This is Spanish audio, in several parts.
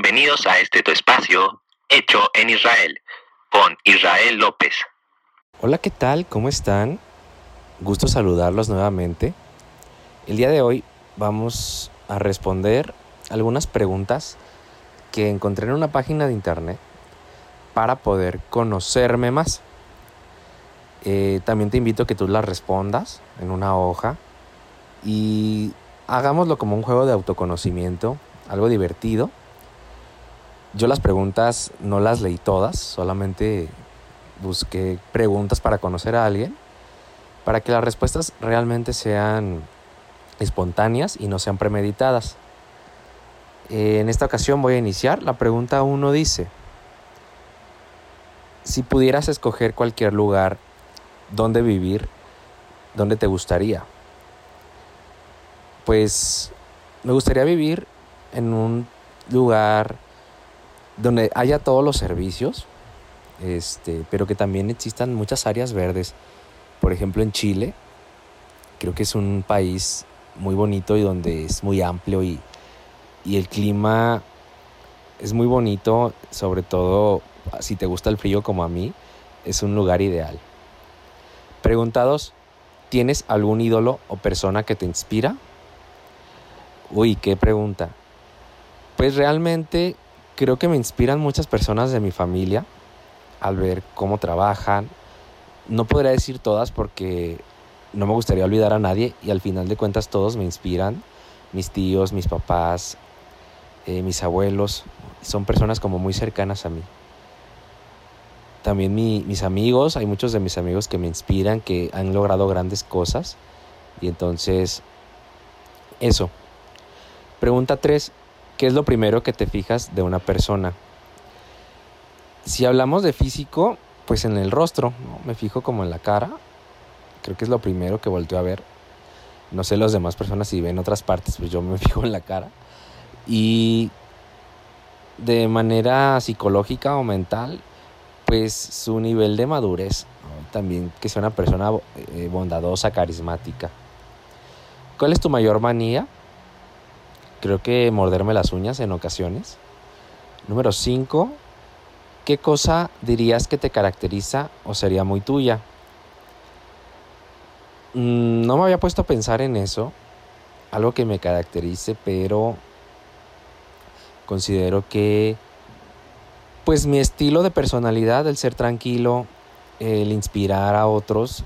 Bienvenidos a este tu espacio, hecho en Israel, con Israel López. Hola, ¿qué tal? ¿Cómo están? Gusto saludarlos nuevamente. El día de hoy vamos a responder algunas preguntas que encontré en una página de internet para poder conocerme más. Eh, también te invito a que tú las respondas en una hoja y hagámoslo como un juego de autoconocimiento, algo divertido. Yo las preguntas no las leí todas, solamente busqué preguntas para conocer a alguien, para que las respuestas realmente sean espontáneas y no sean premeditadas. Eh, en esta ocasión voy a iniciar. La pregunta 1 dice, si pudieras escoger cualquier lugar donde vivir, ¿dónde te gustaría? Pues me gustaría vivir en un lugar donde haya todos los servicios, este, pero que también existan muchas áreas verdes. Por ejemplo, en Chile, creo que es un país muy bonito y donde es muy amplio y, y el clima es muy bonito, sobre todo si te gusta el frío como a mí, es un lugar ideal. Preguntados, ¿tienes algún ídolo o persona que te inspira? Uy, qué pregunta. Pues realmente creo que me inspiran muchas personas de mi familia al ver cómo trabajan. No podría decir todas porque no me gustaría olvidar a nadie y al final de cuentas todos me inspiran. Mis tíos, mis papás, eh, mis abuelos, son personas como muy cercanas a mí. También mis amigos, hay muchos de mis amigos que me inspiran, que han logrado grandes cosas. Y entonces, eso. Pregunta 3. ¿Qué es lo primero que te fijas de una persona? Si hablamos de físico, pues en el rostro, me fijo como en la cara. Creo que es lo primero que volteo a ver. No sé las demás personas si ven otras partes, pues yo me fijo en la cara. Y de manera psicológica o mental, pues su nivel de madurez. También que sea una persona eh, bondadosa, carismática. ¿Cuál es tu mayor manía? Creo que morderme las uñas en ocasiones. Número 5 ¿Qué cosa dirías que te caracteriza o sería muy tuya? Mm, no me había puesto a pensar en eso, algo que me caracterice, pero considero que pues mi estilo de personalidad, el ser tranquilo, el inspirar a otros,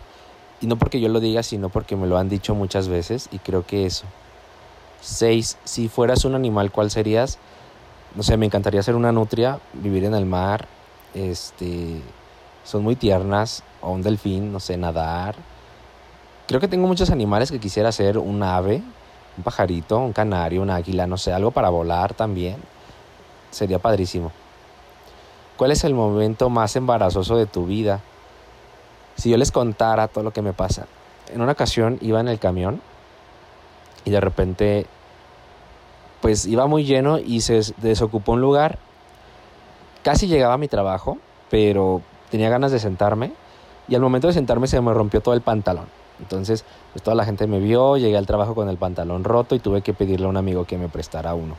y no porque yo lo diga, sino porque me lo han dicho muchas veces, y creo que eso. 6. Si fueras un animal, ¿cuál serías? no sé, me encantaría ser una nutria, vivir en el mar, este, son muy tiernas, o un delfín, no sé, nadar. Creo que tengo muchos animales que quisiera ser un ave, un pajarito, un canario, un águila, no sé, algo para volar también. Sería padrísimo. ¿Cuál es el momento más embarazoso de tu vida? Si yo les contara todo lo que me pasa. En una ocasión iba en el camión y de repente pues iba muy lleno y se desocupó un lugar. Casi llegaba a mi trabajo, pero tenía ganas de sentarme y al momento de sentarme se me rompió todo el pantalón. Entonces, pues toda la gente me vio, llegué al trabajo con el pantalón roto y tuve que pedirle a un amigo que me prestara uno.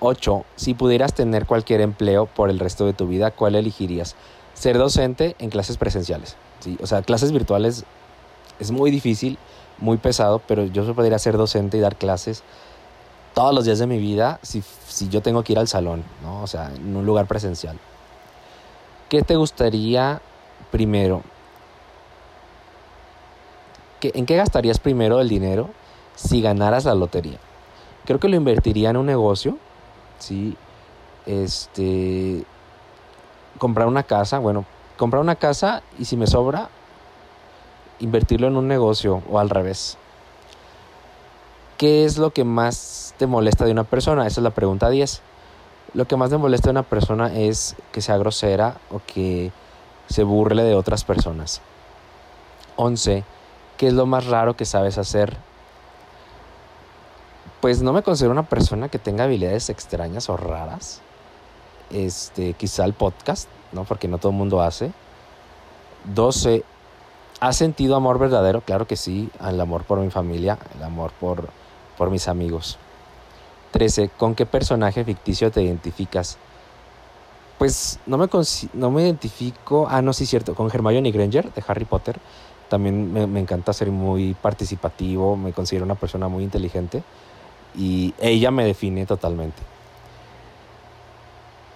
8. Si pudieras tener cualquier empleo por el resto de tu vida, ¿cuál elegirías? Ser docente en clases presenciales. ¿sí? O sea, clases virtuales es muy difícil muy pesado, pero yo podría ser docente y dar clases todos los días de mi vida si, si yo tengo que ir al salón, ¿no? O sea, en un lugar presencial. ¿Qué te gustaría primero? ¿Qué, ¿En qué gastarías primero el dinero si ganaras la lotería? Creo que lo invertiría en un negocio, ¿sí? Este, comprar una casa, bueno, comprar una casa y si me sobra, invertirlo en un negocio o al revés? ¿Qué es lo que más te molesta de una persona? Esa es la pregunta 10. Lo que más te molesta de una persona es que sea grosera o que se burle de otras personas. 11. ¿Qué es lo más raro que sabes hacer? Pues no me considero una persona que tenga habilidades extrañas o raras. Este, quizá el podcast, ¿no? Porque no todo el mundo hace. 12. ¿Has sentido amor verdadero? Claro que sí, el amor por mi familia, el amor por, por mis amigos. 13. ¿Con qué personaje ficticio te identificas? Pues no me, no me identifico. Ah, no, sí, cierto. Con Hermione Granger de Harry Potter. También me, me, encanta ser muy participativo. Me considero una persona muy inteligente. Y ella me define totalmente.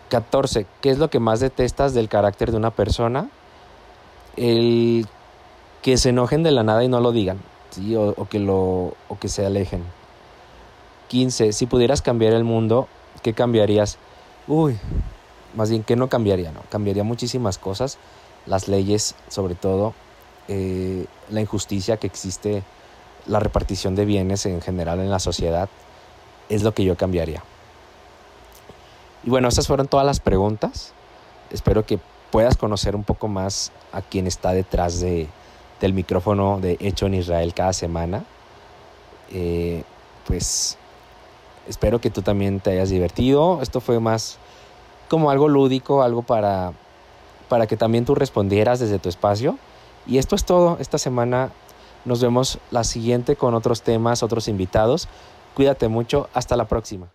14. ¿Qué es lo que más detestas del carácter de una persona? El que se enojen de la nada y no lo digan. ¿sí? O, que lo, o que se alejen. 15. Si pudieras cambiar el mundo, ¿qué cambiarías? Uy, más bien, ¿qué no cambiaría? No, cambiaría muchísimas cosas. Las leyes, sobre todo, eh, la injusticia que existe, la repartición de bienes en general en la sociedad, es lo que yo cambiaría. Y bueno, esas fueron todas las preguntas. Espero que puedas conocer un poco más a quien está detrás de, del micrófono de Hecho en Israel cada semana. Eh, pues espero que tú también te hayas divertido. Esto fue más como algo lúdico, algo para, para que también tú respondieras desde tu espacio. Y esto es todo. Esta semana nos vemos la siguiente con otros temas, otros invitados. Cuídate mucho. Hasta la próxima.